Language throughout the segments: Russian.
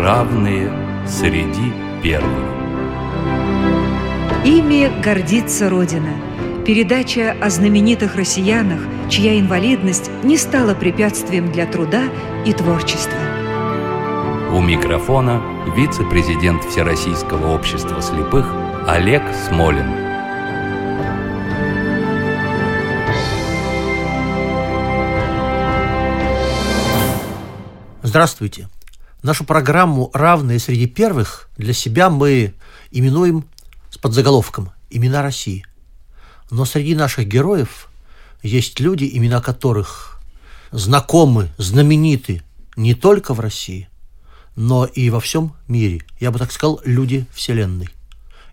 равные среди первых. Ими гордится Родина. Передача о знаменитых россиянах, чья инвалидность не стала препятствием для труда и творчества. У микрофона вице-президент Всероссийского общества слепых Олег Смолин. Здравствуйте. Нашу программу «Равные среди первых» для себя мы именуем с подзаголовком «Имена России». Но среди наших героев есть люди, имена которых знакомы, знамениты не только в России, но и во всем мире. Я бы так сказал, люди Вселенной.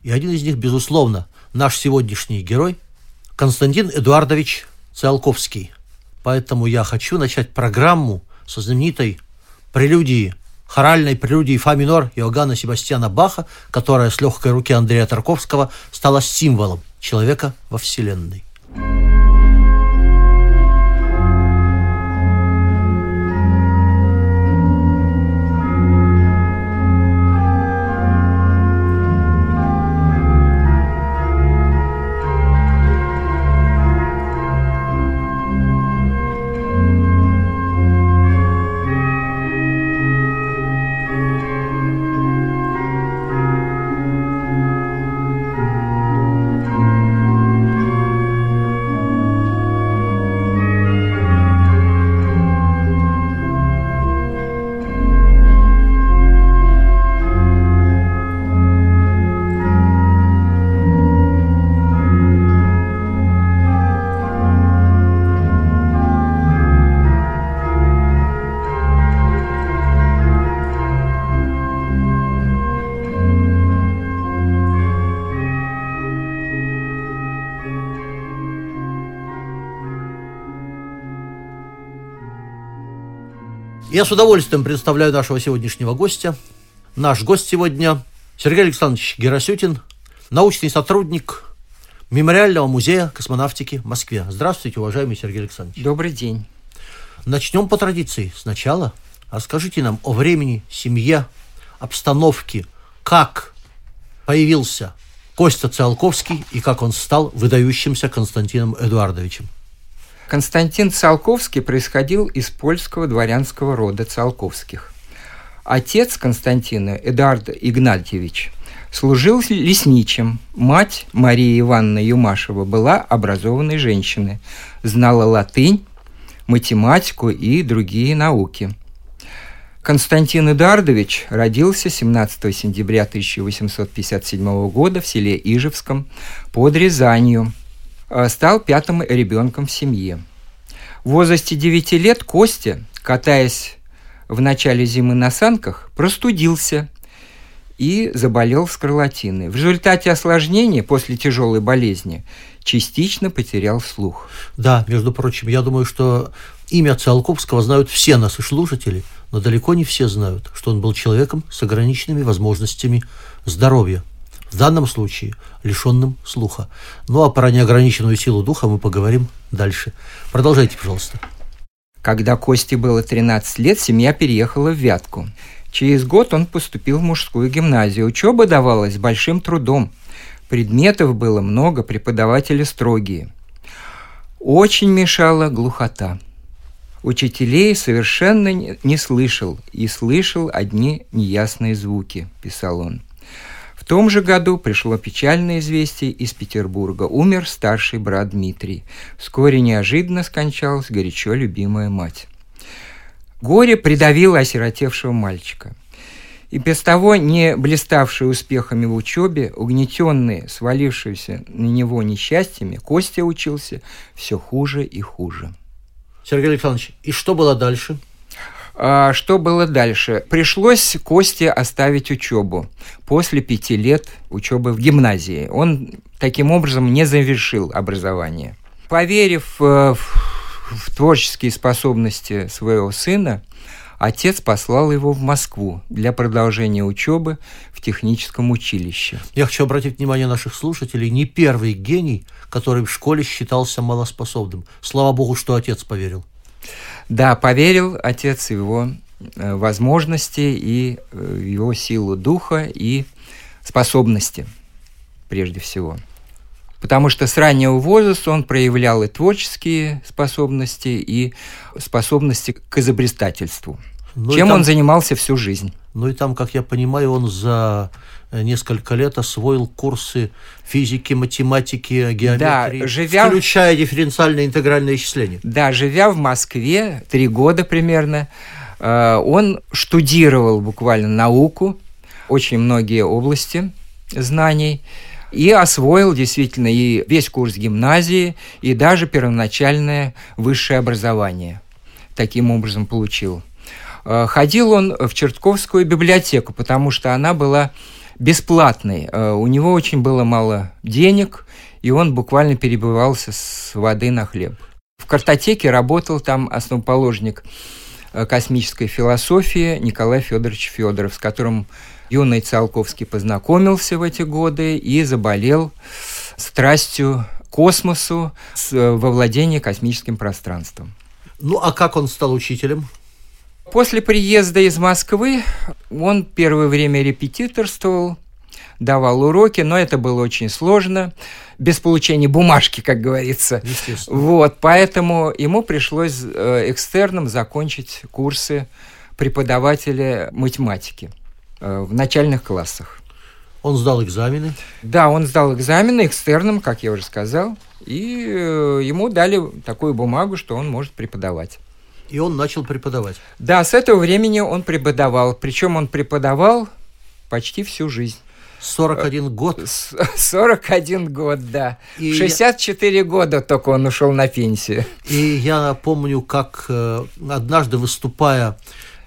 И один из них, безусловно, наш сегодняшний герой Константин Эдуардович Циолковский. Поэтому я хочу начать программу со знаменитой прелюдии, хоральной прелюдии фа минор Иоганна Себастьяна Баха, которая с легкой руки Андрея Тарковского стала символом человека во Вселенной. Я с удовольствием представляю нашего сегодняшнего гостя. Наш гость сегодня Сергей Александрович Герасютин, научный сотрудник Мемориального музея космонавтики в Москве. Здравствуйте, уважаемый Сергей Александрович. Добрый день. Начнем по традиции. Сначала расскажите нам о времени, семье, обстановке, как появился Костя Циолковский и как он стал выдающимся Константином Эдуардовичем. Константин Циолковский происходил из польского дворянского рода Циолковских. Отец Константина, Эдуард Игнатьевич, служил лесничим. Мать Мария Ивановна Юмашева была образованной женщиной, знала латынь, математику и другие науки. Константин Эдуардович родился 17 сентября 1857 года в селе Ижевском под Рязанью – стал пятым ребенком в семье. В возрасте 9 лет Костя, катаясь в начале зимы на санках, простудился и заболел скарлатиной. В результате осложнения после тяжелой болезни частично потерял слух. Да, между прочим, я думаю, что имя Циолковского знают все наши слушатели, но далеко не все знают, что он был человеком с ограниченными возможностями здоровья в данном случае лишенным слуха. Ну а про неограниченную силу духа мы поговорим дальше. Продолжайте, пожалуйста. Когда Косте было 13 лет, семья переехала в Вятку. Через год он поступил в мужскую гимназию. Учеба давалась большим трудом. Предметов было много, преподаватели строгие. Очень мешала глухота. Учителей совершенно не слышал и слышал одни неясные звуки, писал он том же году пришло печальное известие из Петербурга. Умер старший брат Дмитрий. Вскоре неожиданно скончалась горячо любимая мать. Горе придавило осиротевшего мальчика. И без того не блиставший успехами в учебе, угнетенный, свалившийся на него несчастьями, Костя учился все хуже и хуже. Сергей Александрович, и что было дальше? А, что было дальше? Пришлось Косте оставить учебу после пяти лет учебы в гимназии. Он таким образом не завершил образование. Поверив э, в творческие способности своего сына, отец послал его в Москву для продолжения учебы в техническом училище. Я хочу обратить внимание наших слушателей, не первый гений, который в школе считался малоспособным. Слава богу, что отец поверил. Да, поверил отец его э, возможности и э, его силу духа и способности, прежде всего. Потому что с раннего возраста он проявлял и творческие способности, и способности к изобретательству, ну, чем там, он занимался всю жизнь. Ну и там, как я понимаю, он за несколько лет освоил курсы физики, математики, геометрии, да, живя... включая дифференциальное интегральное исчисление. Да, живя в Москве три года примерно, э, он штудировал буквально науку, очень многие области знаний, и освоил действительно и весь курс гимназии, и даже первоначальное высшее образование. Таким образом получил. Э, ходил он в Чертковскую библиотеку, потому что она была бесплатной. Э, у него очень было мало денег, и он буквально перебывался с воды на хлеб. В картотеке работал там основоположник э, космической философии Николай Федорович Федоров, с которым юный Циолковский познакомился в эти годы и заболел страстью космосу во владении космическим пространством. Ну, а как он стал учителем? После приезда из Москвы он первое время репетиторствовал, давал уроки, но это было очень сложно, без получения бумажки, как говорится. Вот, поэтому ему пришлось э, экстерном закончить курсы преподавателя математики. Э, в начальных классах. Он сдал экзамены? Да, он сдал экзамены экстерном, как я уже сказал, и э, ему дали такую бумагу, что он может преподавать. И он начал преподавать? Да, с этого времени он преподавал. Причем он преподавал почти всю жизнь. 41 год? 41 год, да. И в 64 я... года только он ушел на пенсию. И я помню, как э, однажды выступая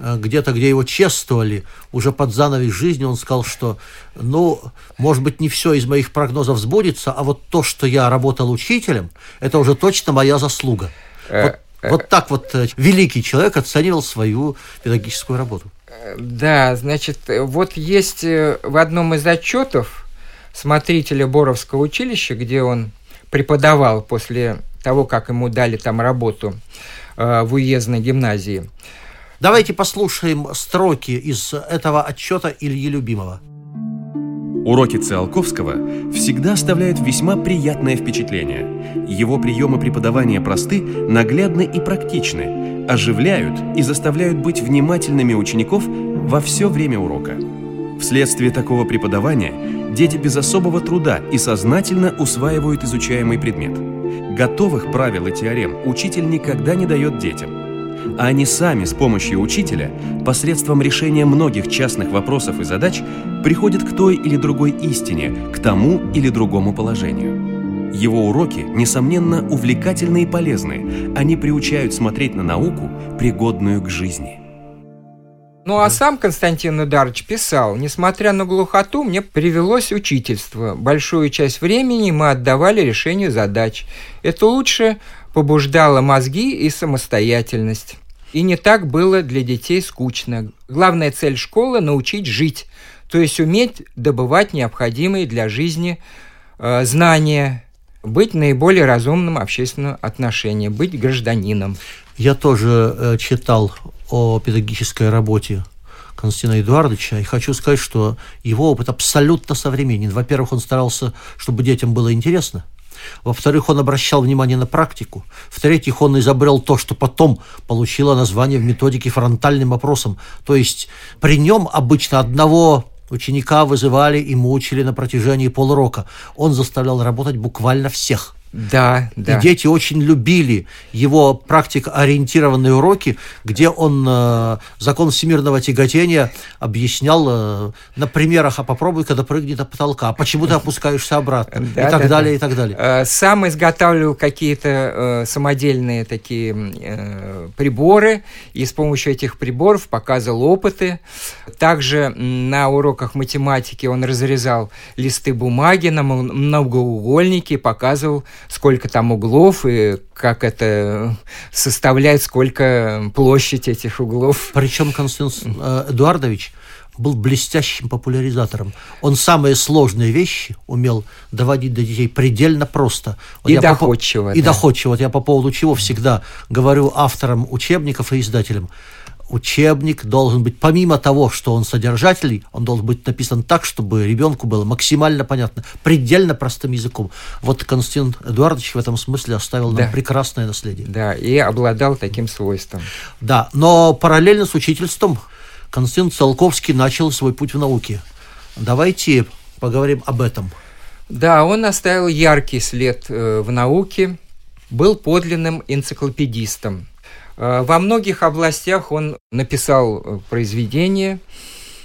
Э, где-то, где его чествовали, уже под занавес жизни, он сказал, что, ну, может быть, не все из моих прогнозов сбудется, а вот то, что я работал учителем, это уже точно моя заслуга. Э, вот, э, вот так вот великий человек оценивал свою педагогическую работу. Да, значит, вот есть в одном из отчетов смотрителя Боровского училища, где он преподавал после того, как ему дали там работу в уездной гимназии, Давайте послушаем строки из этого отчета Ильи Любимого. Уроки Циолковского всегда оставляют весьма приятное впечатление. Его приемы преподавания просты, наглядны и практичны, оживляют и заставляют быть внимательными учеников во все время урока. Вследствие такого преподавания дети без особого труда и сознательно усваивают изучаемый предмет. Готовых правил и теорем учитель никогда не дает детям – а они сами с помощью учителя, посредством решения многих частных вопросов и задач, приходят к той или другой истине, к тому или другому положению. Его уроки, несомненно, увлекательны и полезны. Они приучают смотреть на науку, пригодную к жизни. Ну а сам Константин Эдарович писал, несмотря на глухоту, мне привелось учительство. Большую часть времени мы отдавали решению задач. Это лучше побуждало мозги и самостоятельность. И не так было для детей скучно. Главная цель школы – научить жить, то есть уметь добывать необходимые для жизни э, знания, быть наиболее разумным общественном отношении, быть гражданином. Я тоже э, читал о педагогической работе Константина Эдуардовича, и хочу сказать, что его опыт абсолютно современен. Во-первых, он старался, чтобы детям было интересно – во-вторых, он обращал внимание на практику. В-третьих, он изобрел то, что потом получило название в методике фронтальным опросом. То есть при нем обычно одного ученика вызывали и мучили на протяжении полурока. Он заставлял работать буквально всех – да, да. И дети очень любили его практикоориентированные уроки, где он э, закон всемирного тяготения объяснял э, на примерах, а попробуй, когда прыгнет от потолка, а почему ты опускаешься обратно, да, и так да, далее, да. и так далее. Сам изготавливал какие-то э, самодельные такие э, приборы, и с помощью этих приборов показывал опыты. Также на уроках математики он разрезал листы бумаги на многоугольники, показывал сколько там углов и как это составляет, сколько площадь этих углов. Причем Константин э, Эдуардович был блестящим популяризатором. Он самые сложные вещи умел доводить до детей предельно просто. Вот и доходчиво. По, да. И доходчиво. Вот я по поводу чего всегда говорю авторам учебников и издателям. Учебник должен быть, помимо того, что он содержательный, он должен быть написан так, чтобы ребенку было максимально понятно, предельно простым языком. Вот Константин Эдуардович в этом смысле оставил Да. нам прекрасное наследие. Да, и обладал таким свойством. Да, но параллельно с учительством Константин Циолковский начал свой путь в науке. Давайте поговорим об этом. Да, он оставил яркий след э, в науке, был подлинным энциклопедистом. Э, Во многих областях он написал э, произведения,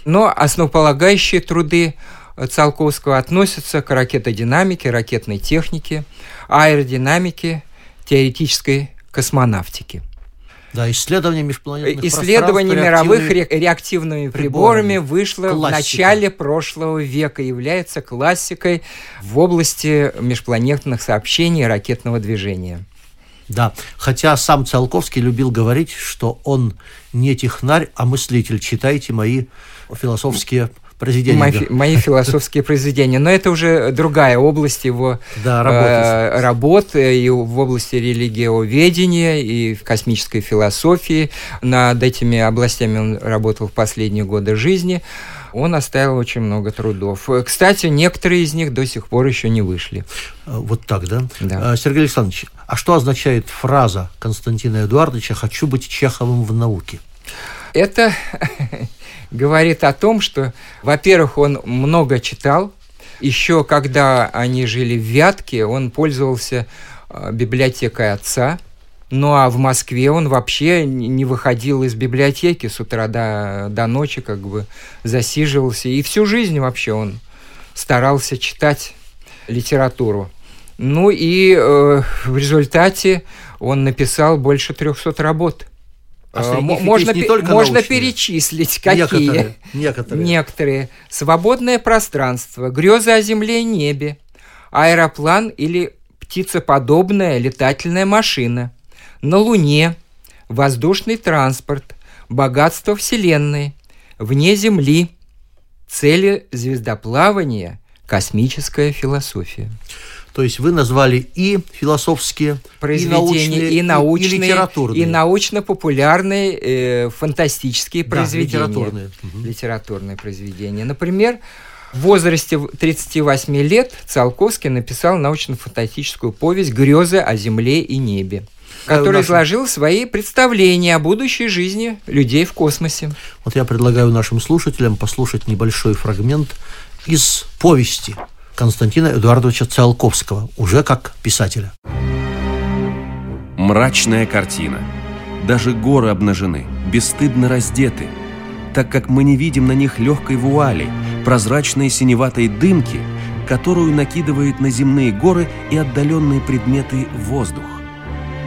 но основополагающие труды э, Циолковского относятся к ракетодинамике, ракетной технике, аэродинамике, теоретической космонавтике. Да, исследование межпланетных Исследование мировых реактивными- ре- реактивными приборами. приборами вышло в Классика. начале прошлого века, является классикой в области межпланетных сообщений и ракетного движения. Да, хотя сам Циолковский любил говорить, что он не технарь, а мыслитель. Читайте мои философские произведения. Мои, мои философские произведения. Но это уже другая область его Да, работы. э, работ, э, и в области религиоведения, и в космической философии. Над этими областями он работал в последние годы жизни. Он оставил очень много трудов. Э, Кстати, некоторые из них до сих пор еще не вышли. Э, Вот так, да? Да. Э, Сергей Александрович, а что означает фраза Константина Эдуардовича «хочу быть Чеховым в науке»? Это говорит о том, что, во-первых, он много читал. Еще когда они жили в Вятке, он пользовался библиотекой отца. Ну а в Москве он вообще не выходил из библиотеки с утра до, до ночи, как бы засиживался. И всю жизнь вообще он старался читать литературу. Ну и э, в результате он написал больше 300 работ. А Э, можно не только можно научные? перечислить, какие. Некоторые. Некоторые. Некоторые. Свободное пространство, грезы о земле и небе, аэроплан или птицеподобная летательная машина, на Луне, воздушный транспорт, богатство Вселенной, вне Земли, цели звездоплавания, космическая философия. То есть вы назвали и философские, произведения и и, научные, и литературные. и научно-популярные э, фантастические Да, произведения. литературные. Литературные произведения. Например, в возрасте в- 38 лет Циолковский написал научно-фантастическую повесть «Грезы о земле и небе», который наших- изложил свои представления о будущей жизни людей в космосе. Вот я предлагаю нашим слушателям послушать небольшой фрагмент из повести Константина Эдуардовича Циолковского, уже как писателя. Мрачная картина. Даже горы обнажены, бесстыдно раздеты, так как мы не видим на них легкой вуали, прозрачной синеватой дымки, которую накидывает на земные горы и отдаленные предметы воздух.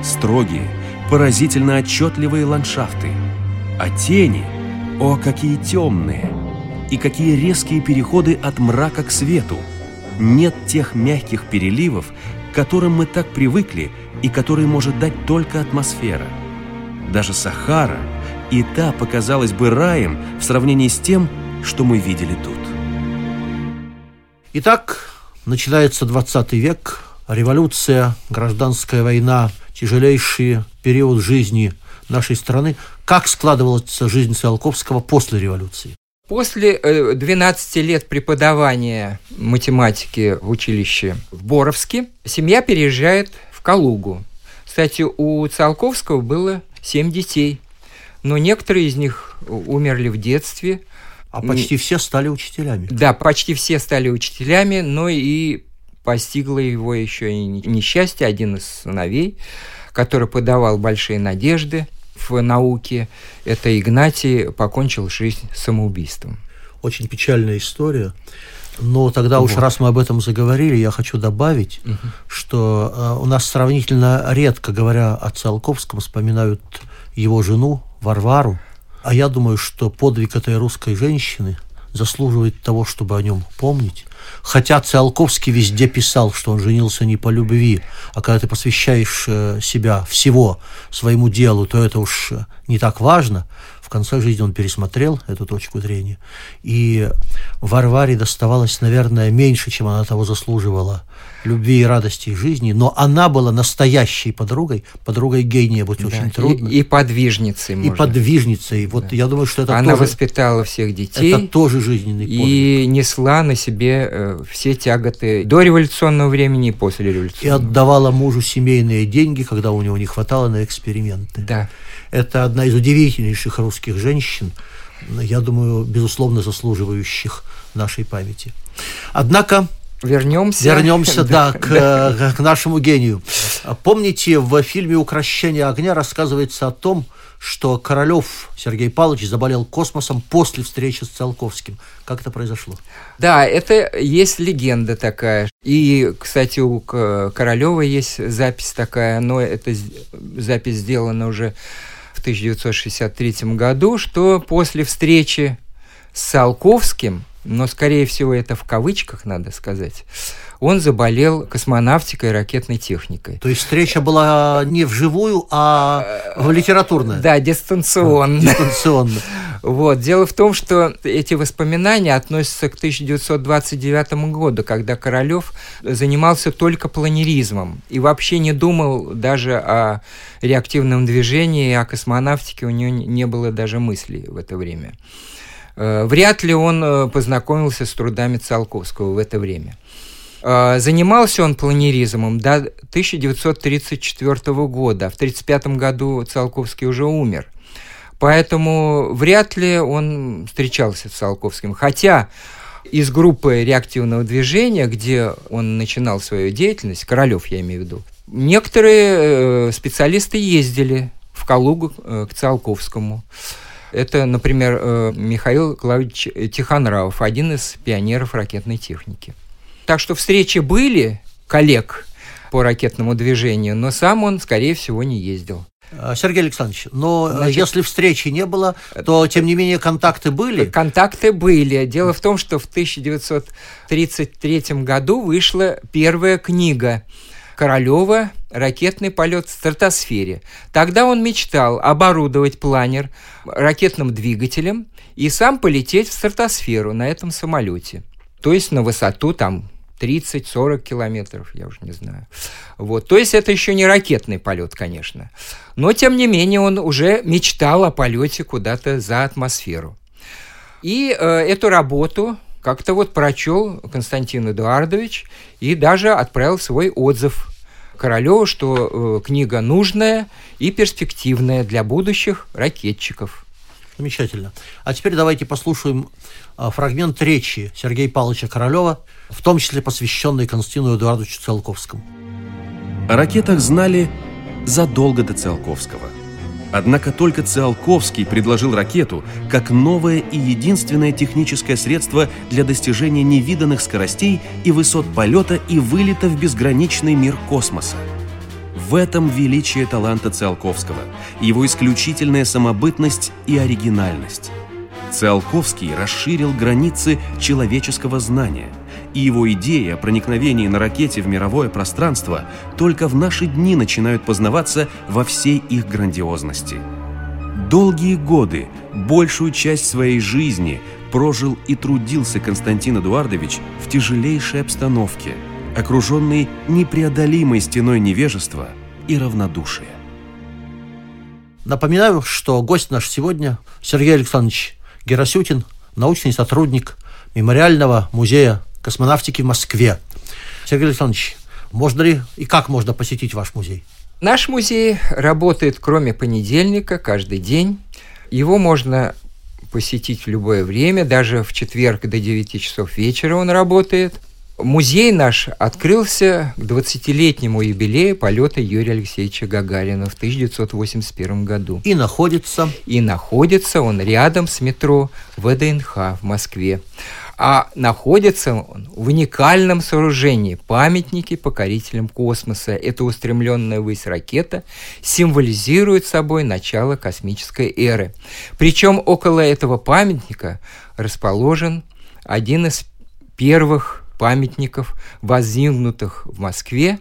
Строгие, поразительно отчетливые ландшафты. А тени, о, какие темные! И какие резкие переходы от мрака к свету! Нет тех мягких переливов, к которым мы так привыкли и которые может дать только атмосфера. Даже Сахара и та показалась бы раем в сравнении с тем, что мы видели тут. Итак, начинается 20 век, революция, гражданская война, тяжелейший период жизни нашей страны. Как складывалась жизнь Циолковского после революции? После э, 12 лет преподавания математики в училище в Боровске семья переезжает в Калугу. Кстати, у Циолковского было 7 детей, но некоторые из них умерли в детстве. А почти все стали учителями. Да, почти все стали учителями, но и постигло его еще и несчастье. Один из сыновей, который подавал большие надежды в науке, это Игнатий, покончил жизнь самоубийством. Очень печальная история. Но тогда уж Вот. раз мы об этом заговорили, я хочу добавить, что э, у нас сравнительно редко, говоря о Циолковском, вспоминают его жену Варвару. А я думаю, что подвиг этой русской женщины заслуживает того, чтобы о нем помнить. Хотя Циолковский везде писал, что он женился не по любви, а когда ты посвящаешь э, себя всего своему делу, то это уж э, не так важно. В конце жизни он пересмотрел эту точку зрения. И Варваре доставалось, наверное, меньше, чем она того заслуживала любви и радости жизни, но она была настоящей подругой, подругой гения, быть да, очень трудно. И, и подвижницей. И подвижницей. Вот да. я думаю, что это Она тоже, воспитала всех детей. Это тоже жизненный подвиг. И несла на себе э, все тяготы до революционного времени и после революционного. И отдавала мужу семейные деньги, когда у него не хватало на эксперименты. Да. Это одна из удивительнейших русских женщин, я думаю, безусловно заслуживающих нашей памяти. Однако Вернемся. Вернемся, да, к, э, к нашему гению. Помните, в фильме «Укращение огня» рассказывается о том, что Королев Сергей Павлович заболел космосом после встречи с Циолковским. Как это произошло? Да, это есть легенда такая. И, кстати, у Королева есть запись такая, но эта запись сделана уже в 1963 году, что после встречи с Циолковским но, скорее всего, это в кавычках, надо сказать, он заболел космонавтикой и ракетной техникой. То есть встреча была не вживую, а в литературная? Да, дистанционно. Дистанционно. Вот. Дело в том, что эти воспоминания относятся к 1929 году, когда Королёв занимался только планеризмом и вообще не думал даже о реактивном движении, о космонавтике у него не было даже мыслей в это время. Э, вряд ли он э, познакомился с трудами Циолковского в это время. Э, занимался он планеризмом до 1934 года. В 1935 году Циолковский уже умер. Поэтому вряд ли он встречался с Циолковским. Хотя из группы реактивного движения, где он начинал свою деятельность, Королев я имею в виду, некоторые специалисты ездили в Калугу к Циолковскому. Это, например, э, Михаил Клавич Тихонравов, один из пионеров ракетной техники. Так что встречи были коллег по ракетному движению, но сам он, скорее всего, не ездил. А, Сергей Александрович, но э, Значит, если встречи не было, то, тем не менее, контакты были? Контакты были. Дело в том, что в 1933 году вышла первая книга Королева ракетный полет в стратосфере. Тогда он мечтал оборудовать планер ракетным двигателем и сам полететь в стратосферу на этом самолете. То есть на высоту там 30-40 километров, я уже не знаю. Вот. То есть это еще не ракетный полет, конечно. Но, тем не менее, он уже мечтал о полете куда-то за атмосферу. И э, эту работу как-то вот прочел Константин Эдуардович и даже отправил свой отзыв Королеву, что э, книга нужная и перспективная для будущих ракетчиков. Замечательно. А теперь давайте послушаем э, фрагмент речи Сергея Павловича Королева, в том числе посвященный Константину Эдуардовичу Циолковскому. О ракетах знали задолго до Циолковского – Однако только Циолковский предложил ракету как новое и единственное техническое средство для достижения невиданных скоростей и высот полета и вылета в безграничный мир космоса. В этом величие таланта Циолковского, его исключительная самобытность и оригинальность. Циолковский расширил границы человеческого знания – и его идеи о проникновении на ракете в мировое пространство только в наши дни начинают познаваться во всей их грандиозности. Долгие годы, большую часть своей жизни прожил и трудился Константин Эдуардович в тяжелейшей обстановке, окруженный непреодолимой стеной невежества и равнодушия. Напоминаю, что гость наш сегодня Сергей Александрович Герасютин, научный сотрудник Мемориального музея космонавтики в Москве. Сергей Александрович, можно ли и как можно посетить ваш музей? Наш музей работает кроме понедельника каждый день. Его можно посетить в любое время, даже в четверг до 9 часов вечера он работает. Музей наш открылся к 20-летнему юбилею полета Юрия Алексеевича Гагарина в 1981 году. И находится? И находится он рядом с метро ВДНХ в Москве а находится он в уникальном сооружении – памятники покорителям космоса. Эта устремленная ввысь ракета символизирует собой начало космической эры. Причем около этого памятника расположен один из первых памятников, воздвигнутых в Москве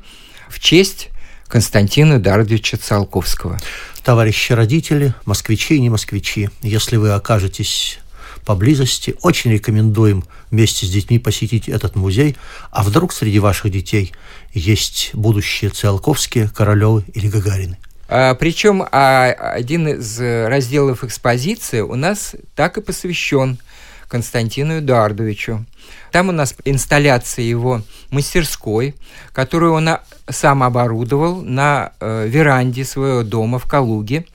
в честь Константина Эдуардовича Циолковского. Товарищи родители, москвичи и не москвичи, если вы окажетесь поблизости, очень рекомендуем вместе с детьми посетить этот музей, а вдруг среди ваших детей есть будущие Циолковские, Королевы или Гагарины. А, причем а, один из разделов экспозиции у нас так и посвящен Константину Эдуардовичу. Там у нас инсталляция его мастерской, которую он сам оборудовал на э, веранде своего дома в Калуге.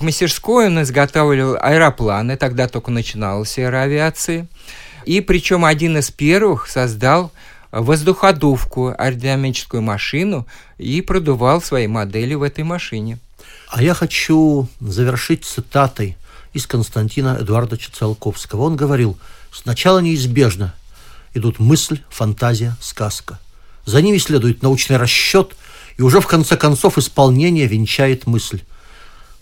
В мастерской он изготавливал аэропланы, тогда только начиналась аэроавиация. И причем один из первых создал воздуходувку, аэродинамическую машину и продувал свои модели в этой машине. А я хочу завершить цитатой из Константина Эдуардовича Циолковского. Он говорил, сначала неизбежно идут мысль, фантазия, сказка. За ними следует научный расчет, и уже в конце концов исполнение венчает мысль.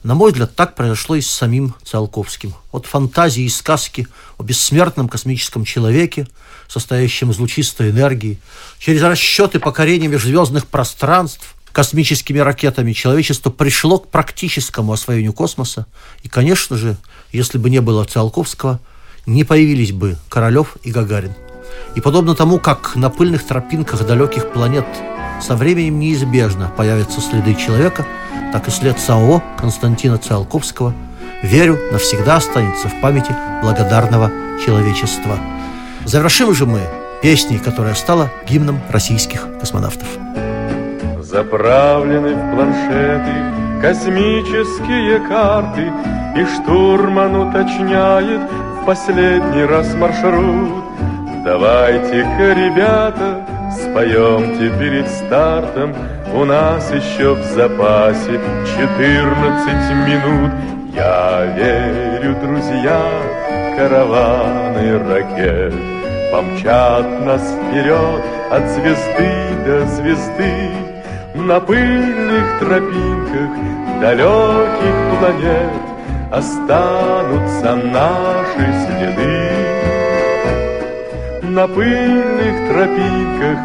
На мой взгляд, так произошло и с самим Циолковским. От фантазии и сказки о бессмертном космическом человеке, состоящем из лучистой энергии, через расчеты покорения межзвездных пространств, космическими ракетами человечество пришло к практическому освоению космоса. И, конечно же, если бы не было Циолковского, не появились бы Королев и Гагарин. И подобно тому, как на пыльных тропинках далеких планет со временем неизбежно появятся следы человека, так и след самого Константина Циолковского, верю, навсегда останется в памяти благодарного человечества. Завершим же мы песней, которая стала гимном российских космонавтов. Заправлены в планшеты космические карты, И штурман уточняет в последний раз маршрут. Давайте-ка, ребята, споемте перед стартом, У нас еще в запасе 14 минут. Я верю, друзья, караваны ракет Помчат нас вперед от звезды до звезды на пыльных тропинках далеких планет Останутся наши следы. На пыльных тропинках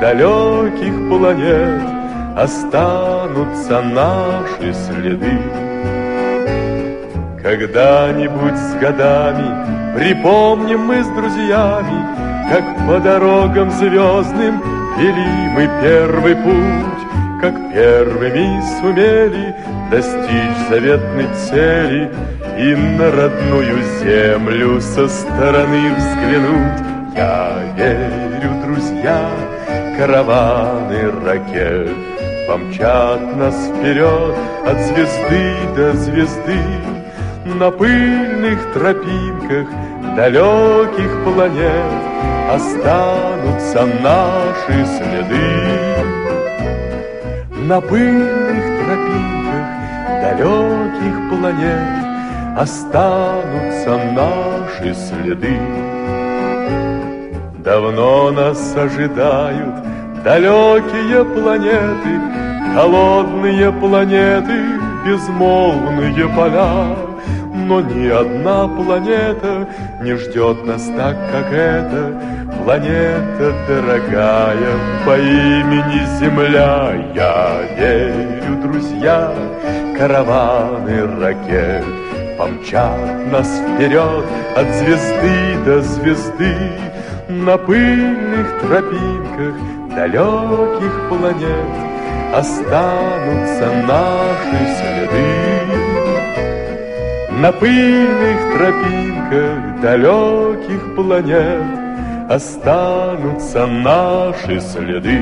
далеких планет Останутся наши следы. Когда-нибудь с годами Припомним мы с друзьями, Как по дорогам звездным Вели мы первый путь, как первыми сумели достичь заветной цели и на родную землю со стороны взглянуть. Я верю, друзья, караваны ракет помчат нас вперед от звезды до звезды на пыльных тропинках далеких планет останутся наши следы на пыльных тропинках далеких планет останутся наши следы. Давно нас ожидают далекие планеты, холодные планеты, безмолвные поля. Но ни одна планета не ждет нас так, как эта, Планета дорогая по имени Земля, Я верю, друзья, караваны ракет Помчат нас вперед от звезды до звезды На пыльных тропинках далеких планет Останутся наши следы На пыльных тропинках далеких планет останутся наши следы.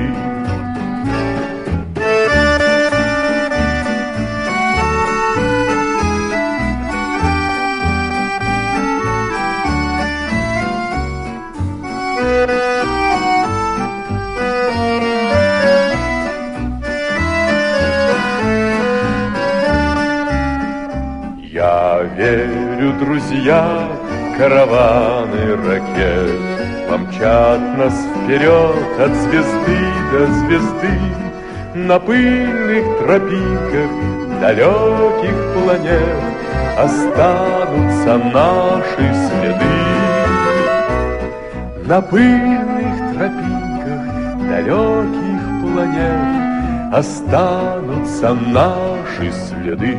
Верю, друзья, караваны ракет Помчат нас вперед от звезды до звезды На пыльных тропинках далеких планет Останутся наши следы На пыльных тропинках далеких планет останутся наши следы.